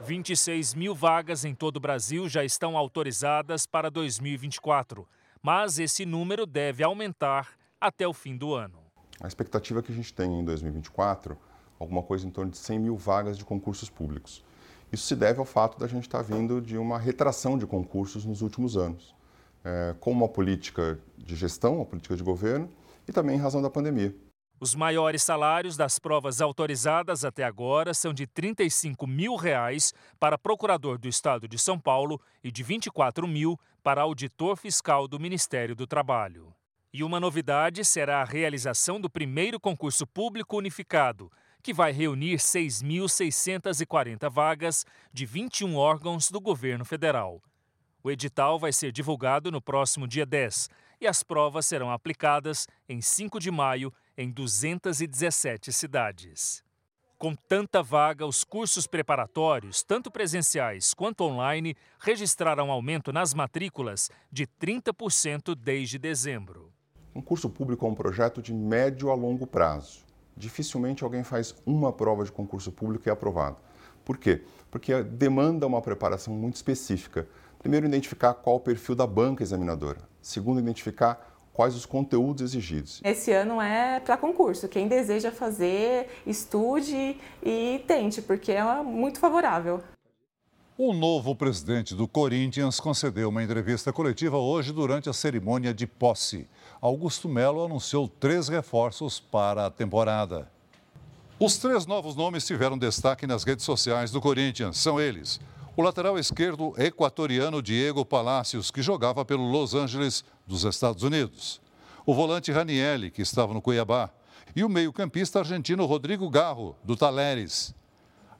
26 mil vagas em todo o Brasil já estão autorizadas para 2024, mas esse número deve aumentar até o fim do ano. A expectativa que a gente tem em 2024, alguma coisa em torno de 100 mil vagas de concursos públicos. Isso se deve ao fato da gente estar vindo de uma retração de concursos nos últimos anos, é, com uma política de gestão, uma política de governo, e também em razão da pandemia. Os maiores salários das provas autorizadas até agora são de 35 mil reais para procurador do Estado de São Paulo e de R$ 24 mil para auditor fiscal do Ministério do Trabalho. E uma novidade será a realização do primeiro concurso público unificado, que vai reunir 6.640 vagas de 21 órgãos do governo federal. O edital vai ser divulgado no próximo dia 10 e as provas serão aplicadas em 5 de maio em 217 cidades. Com tanta vaga, os cursos preparatórios, tanto presenciais quanto online, registraram aumento nas matrículas de 30% desde dezembro. Um curso público é um projeto de médio a longo prazo. Dificilmente alguém faz uma prova de concurso público e é aprovado. Por quê? Porque demanda uma preparação muito específica. Primeiro, identificar qual o perfil da banca examinadora. Segundo, identificar quais os conteúdos exigidos. Esse ano é para concurso. Quem deseja fazer, estude e tente, porque é muito favorável. O novo presidente do Corinthians concedeu uma entrevista coletiva hoje durante a cerimônia de posse. Augusto Melo anunciou três reforços para a temporada. Os três novos nomes tiveram destaque nas redes sociais do Corinthians. São eles: o lateral esquerdo equatoriano Diego Palacios, que jogava pelo Los Angeles dos Estados Unidos. O volante Ranielli, que estava no Cuiabá. E o meio-campista argentino Rodrigo Garro, do Taleres.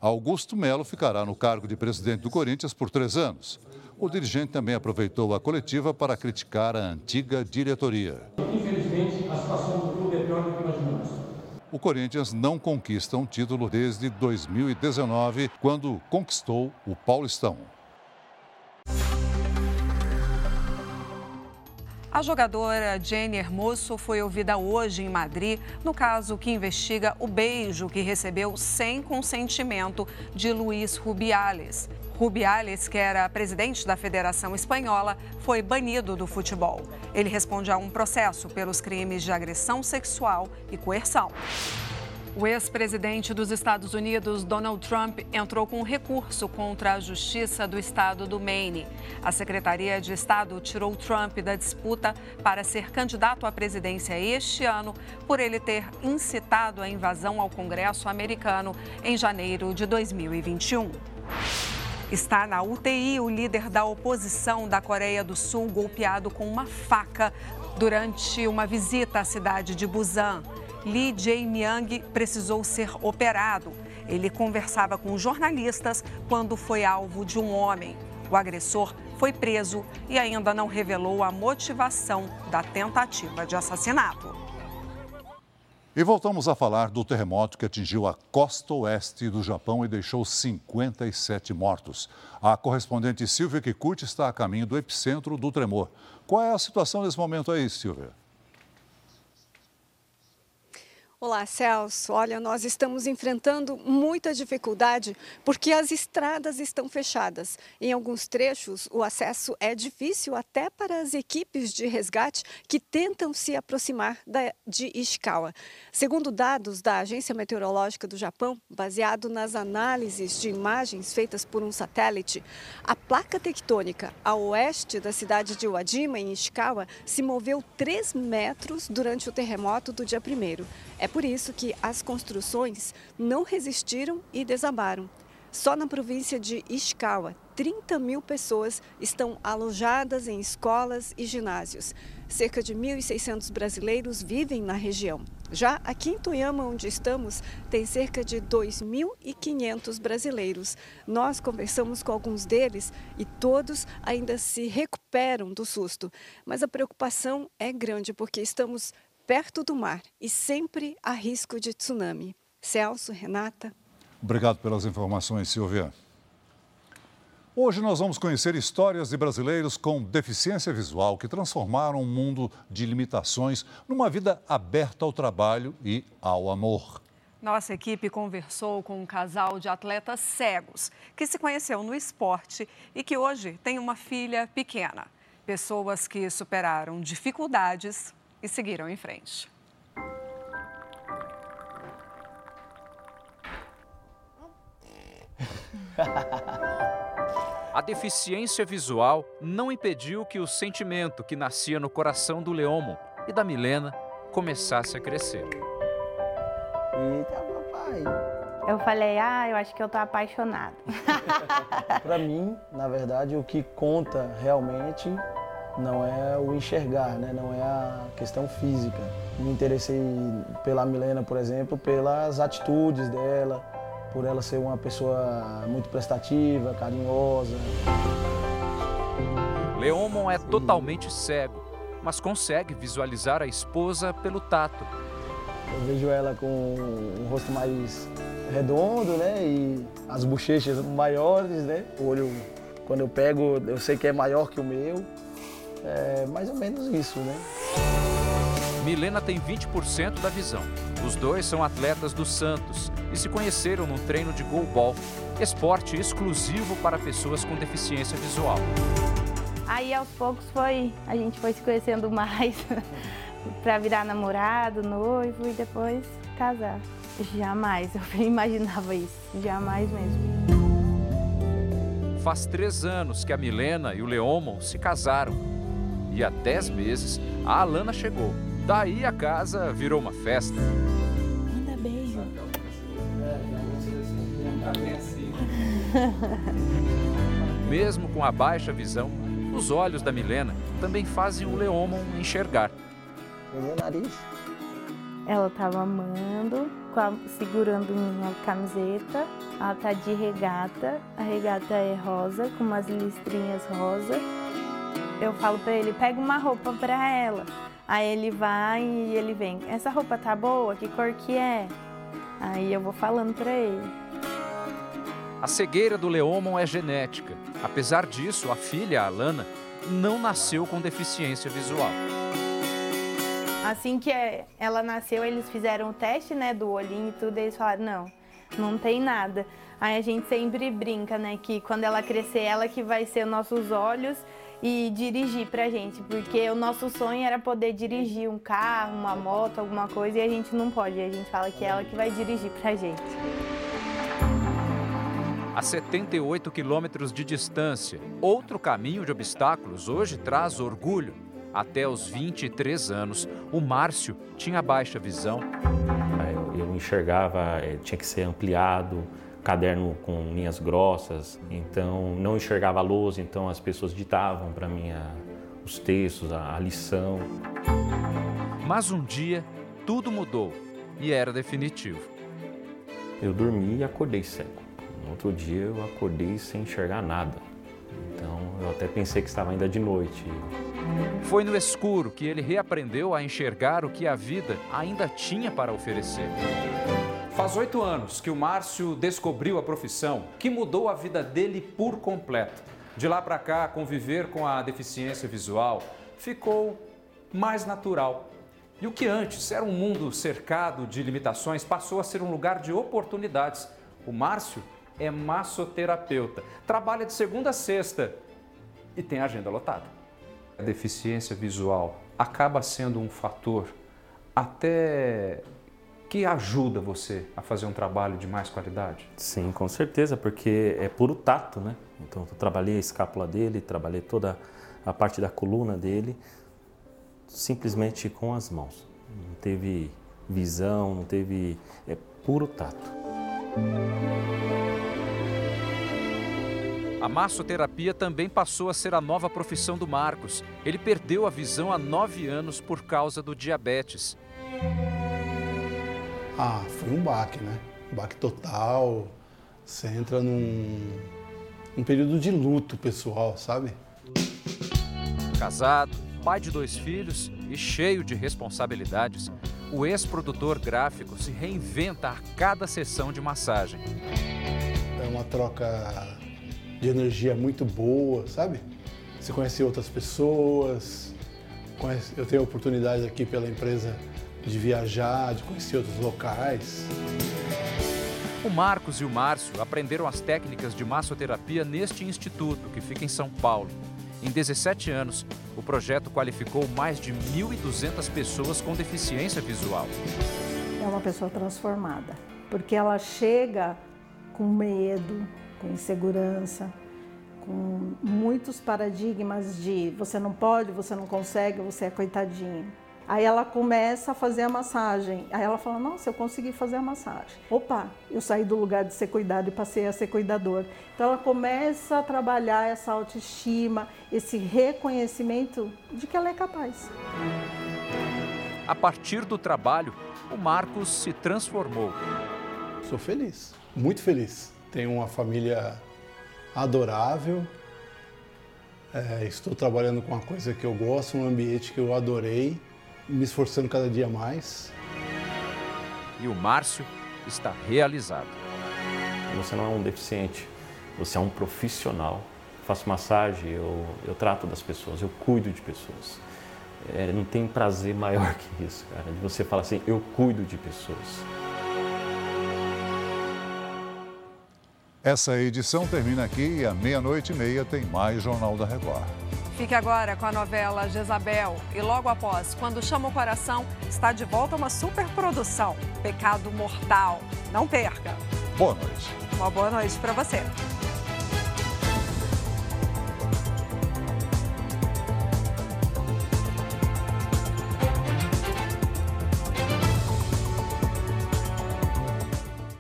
Augusto Melo ficará no cargo de presidente do Corinthians por três anos. O dirigente também aproveitou a coletiva para criticar a antiga diretoria. Infelizmente, a situação do clube é pior do que imaginamos. O Corinthians não conquista um título desde 2019, quando conquistou o Paulistão. A jogadora Jenny Hermoso foi ouvida hoje em Madrid no caso que investiga o beijo que recebeu sem consentimento de Luiz Rubiales. Rubiales, que era presidente da Federação Espanhola, foi banido do futebol. Ele responde a um processo pelos crimes de agressão sexual e coerção. O ex-presidente dos Estados Unidos, Donald Trump, entrou com recurso contra a Justiça do Estado do Maine. A Secretaria de Estado tirou Trump da disputa para ser candidato à presidência este ano por ele ter incitado a invasão ao Congresso americano em janeiro de 2021. Está na UTI o líder da oposição da Coreia do Sul, golpeado com uma faca durante uma visita à cidade de Busan. Lee Jae-myung precisou ser operado. Ele conversava com jornalistas quando foi alvo de um homem. O agressor foi preso e ainda não revelou a motivação da tentativa de assassinato. E voltamos a falar do terremoto que atingiu a costa oeste do Japão e deixou 57 mortos. A correspondente Silvia Kikuchi está a caminho do epicentro do tremor. Qual é a situação nesse momento aí, Silvia? Olá, Celso. Olha, nós estamos enfrentando muita dificuldade porque as estradas estão fechadas. Em alguns trechos, o acesso é difícil até para as equipes de resgate que tentam se aproximar da, de Ishikawa. Segundo dados da Agência Meteorológica do Japão, baseado nas análises de imagens feitas por um satélite, a placa tectônica a oeste da cidade de Wajima, em Ishikawa, se moveu 3 metros durante o terremoto do dia 1 é por isso que as construções não resistiram e desabaram. Só na província de Ishikawa, 30 mil pessoas estão alojadas em escolas e ginásios. Cerca de 1.600 brasileiros vivem na região. Já aqui em Toyama, onde estamos, tem cerca de 2.500 brasileiros. Nós conversamos com alguns deles e todos ainda se recuperam do susto. Mas a preocupação é grande porque estamos perto do mar e sempre há risco de tsunami. Celso, Renata. Obrigado pelas informações, Silvia. Hoje nós vamos conhecer histórias de brasileiros com deficiência visual que transformaram um mundo de limitações numa vida aberta ao trabalho e ao amor. Nossa equipe conversou com um casal de atletas cegos que se conheceu no esporte e que hoje tem uma filha pequena. Pessoas que superaram dificuldades e seguiram em frente. [laughs] A deficiência visual não impediu que o sentimento que nascia no coração do Leomo e da Milena começasse a crescer. Eita, papai. Eu falei, ah, eu acho que eu tô apaixonado. [laughs] Para mim, na verdade, o que conta realmente não é o enxergar, né? não é a questão física. Me interessei pela Milena, por exemplo, pelas atitudes dela, por ela ser uma pessoa muito prestativa, carinhosa. Leomon é totalmente cego, mas consegue visualizar a esposa pelo tato. Eu vejo ela com um rosto mais redondo, né? E as bochechas maiores, né? O olho, quando eu pego, eu sei que é maior que o meu. É mais ou menos isso, né? Milena tem 20% da visão. Os dois são atletas do Santos e se conheceram num treino de goalball, esporte exclusivo para pessoas com deficiência visual. Aí aos poucos foi, a gente foi se conhecendo mais [laughs] para virar namorado, noivo e depois casar. Jamais, eu nem [laughs] imaginava isso, jamais mesmo. Faz três anos que a Milena e o Leomon se casaram e há 10 meses a Alana chegou. Daí a casa virou uma festa. Manda beijo. [laughs] Mesmo com a baixa visão, os olhos da Milena também fazem o Leomon enxergar. O meu nariz Ela estava amando, segurando minha camiseta. Ela tá de regata. A regata é rosa, com umas listrinhas rosa. Eu falo para ele, pega uma roupa para ela. Aí ele vai e ele vem, essa roupa tá boa? Que cor que é? Aí eu vou falando para ele. A cegueira do Leomon é genética. Apesar disso, a filha, a Alana, não nasceu com deficiência visual. Assim que ela nasceu, eles fizeram o teste, né, do olhinho e tudo, e eles falaram, não, não tem nada. Aí a gente sempre brinca, né, que quando ela crescer, ela que vai ser nossos olhos e dirigir pra gente, porque o nosso sonho era poder dirigir um carro, uma moto, alguma coisa, e a gente não pode. A gente fala que é ela que vai dirigir pra gente. A 78 quilômetros de distância, outro caminho de obstáculos hoje traz orgulho. Até os 23 anos, o Márcio tinha baixa visão. Eu enxergava, eh, tinha que ser ampliado, caderno com linhas grossas, então não enxergava a lousa, então as pessoas ditavam para mim a, os textos, a, a lição. Mas um dia tudo mudou e era definitivo. Eu dormi e acordei cego. No outro dia eu acordei sem enxergar nada. Então eu até pensei que estava ainda de noite. Foi no escuro que ele reaprendeu a enxergar o que a vida ainda tinha para oferecer. Faz oito anos que o Márcio descobriu a profissão que mudou a vida dele por completo. De lá para cá, conviver com a deficiência visual ficou mais natural. E o que antes era um mundo cercado de limitações passou a ser um lugar de oportunidades. O Márcio é massoterapeuta, trabalha de segunda a sexta e tem agenda lotada. A deficiência visual acaba sendo um fator até que ajuda você a fazer um trabalho de mais qualidade? Sim, com certeza, porque é puro tato, né? Então, eu trabalhei a escápula dele, trabalhei toda a parte da coluna dele, simplesmente com as mãos. Não teve visão, não teve. É puro tato. A massoterapia também passou a ser a nova profissão do Marcos. Ele perdeu a visão há nove anos por causa do diabetes. Ah, foi um baque, né? Um baque total. Você entra num, num período de luto pessoal, sabe? Casado, pai de dois filhos e cheio de responsabilidades, o ex-produtor gráfico se reinventa a cada sessão de massagem. É uma troca de energia muito boa, sabe? Você conhece outras pessoas, conhece, eu tenho a oportunidade aqui pela empresa de viajar, de conhecer outros locais. O Marcos e o Márcio aprenderam as técnicas de massoterapia neste instituto, que fica em São Paulo. Em 17 anos, o projeto qualificou mais de 1.200 pessoas com deficiência visual. É uma pessoa transformada, porque ela chega com medo, com insegurança, com muitos paradigmas de você não pode, você não consegue, você é coitadinho. Aí ela começa a fazer a massagem. Aí ela fala: Nossa, eu consegui fazer a massagem. Opa, eu saí do lugar de ser cuidado e passei a ser cuidador. Então ela começa a trabalhar essa autoestima, esse reconhecimento de que ela é capaz. A partir do trabalho, o Marcos se transformou. Sou feliz, muito feliz. Tenho uma família adorável. É, estou trabalhando com uma coisa que eu gosto, um ambiente que eu adorei me esforçando cada dia mais. E o Márcio está realizado. Você não é um deficiente, você é um profissional. Eu faço massagem, eu, eu trato das pessoas, eu cuido de pessoas. É, não tem prazer maior que isso, cara, de você falar assim, eu cuido de pessoas. Essa edição termina aqui e à meia-noite e meia tem mais Jornal da Record. Fique agora com a novela Jezabel e logo após, quando chama o coração, está de volta uma superprodução, Pecado Mortal. Não perca. Boa noite. Uma boa noite para você.